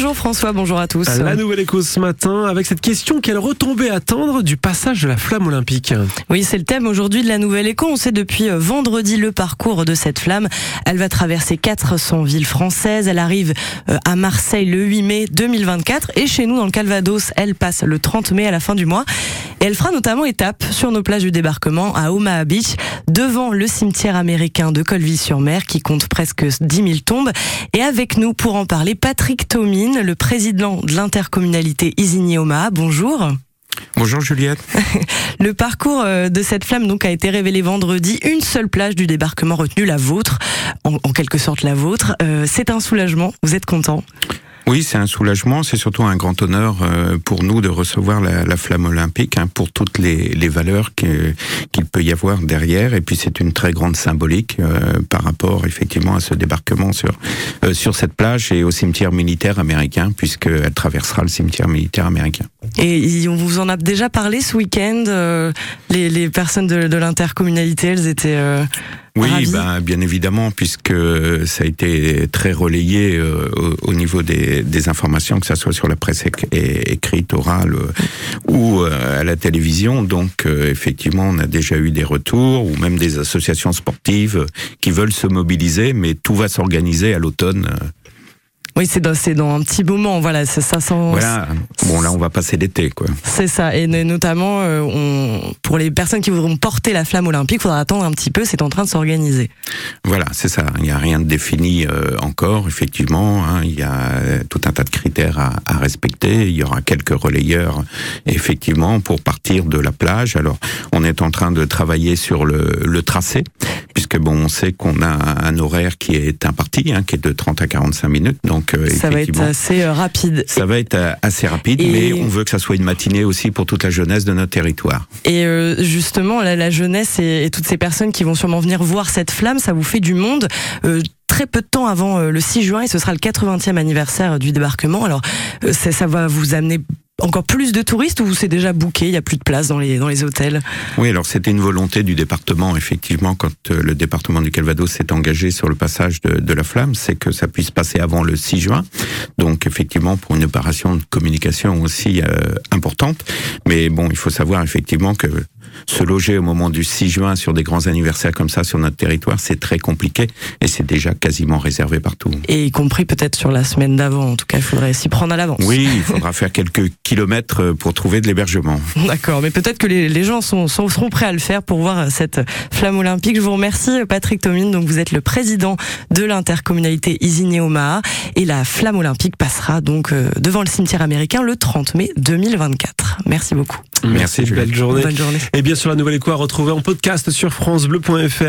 Bonjour François, bonjour à tous. La nouvelle écho ce matin avec cette question quelle retombée attendre du passage de la flamme olympique Oui, c'est le thème aujourd'hui de la nouvelle écho. On sait depuis euh, vendredi le parcours de cette flamme. Elle va traverser 400 villes françaises. Elle arrive euh, à Marseille le 8 mai 2024 et chez nous dans le Calvados, elle passe le 30 mai à la fin du mois. Et elle fera notamment étape sur nos plages du débarquement à Omaha Beach, devant le cimetière américain de Colville-sur-Mer qui compte presque 10 000 tombes. Et avec nous pour en parler, Patrick Tomine, le président de l'intercommunalité Isigny-Omaha. Bonjour. Bonjour Juliette. le parcours euh, de cette flamme donc a été révélé vendredi. Une seule plage du débarquement retenue, la vôtre, en, quelque sorte la vôtre. Euh, c'est un soulagement. Vous êtes content? Oui, c'est un soulagement, c'est surtout un grand honneur euh, pour nous de recevoir la, flamme olympique hein, pour toutes les, valeurs qu'il peut y avoir derrière. Et puis c'est une très grande symbolique euh, par rapport effectivement à ce débarquement sur euh, sur cette plage et au cimetière militaire américain, puisqu'elle traversera le cimetière militaire américain. Et on vous en a déjà parlé ce week-end. Les, personnes de, de l'intercommunalité, elles étaient oui, ben, bien évidemment, puisque ça a été très relayé euh, au, niveau des, des, informations, que ça soit sur la presse écrite, orale euh, ou euh, à la télévision. Donc, effectivement, on a déjà eu des retours, ou même des associations sportives qui veulent se mobiliser, mais tout va s'organiser à l'automne oui, c'est dans, dans un petit moment, voilà, ça, ça sent. Voilà. Bon, là, on va passer l'été, quoi. C'est ça, et notamment, euh, on, pour les personnes qui voudront porter la flamme olympique, il faudra attendre un petit peu. C'est en train de s'organiser. Voilà, c'est ça. Il n'y a rien de défini euh, encore, effectivement. Hein. Il y a tout un tas de critères à, à, respecter. Il y aura quelques relayeurs, effectivement, pour partir de la plage. Alors, on est en train de travailler sur le, le tracé, bon, on sait qu'on a un horaire qui est imparti, hein, qui est de 30 à 45 minutes. Donc euh, ça va être assez euh, rapide. Ça va être euh, assez rapide, mais on veut que ça soit une matinée aussi pour toute la jeunesse de notre territoire. Et justement, la, jeunesse et, toutes ces personnes qui vont sûrement venir voir cette flamme, ça vous fait du monde. très peu de temps avant le 6 juin et ce sera le 80e anniversaire du débarquement. Alors ça, ça va vous amener encore plus de touristes ou c'est déjà bouqué, il n'y a plus de place dans les, dans les hôtels? Oui, alors c'était une volonté du département, effectivement, quand euh, le département du Calvados s'est engagé sur le passage de, la flamme, c'est que ça puisse passer avant le 6 juin. Donc effectivement, pour une opération de communication aussi euh, importante. Mais bon, il faut savoir effectivement que se loger au moment du 6 juin sur des grands anniversaires comme ça sur notre territoire, c'est très compliqué et c'est déjà quasiment réservé partout. Et y compris peut-être sur la semaine d'avant, en tout cas, il faudrait s'y prendre à l'avance. Oui, il faudra faire quelques kilomètres pour trouver de l'hébergement. D'accord, mais peut-être que les, gens sont, seront prêts à le faire pour voir cette flamme olympique. Je vous remercie, Patrick Tomine. Donc, vous êtes le président de l'intercommunalité Isigny-Omaha et la flamme olympique passera donc euh, devant le cimetière américain le 30 mai 2024. Merci beaucoup. Merci, Merci belle journée. Bonne journée. Et bien sûr, la nouvelle écho à retrouver en podcast sur FranceBleu.fr.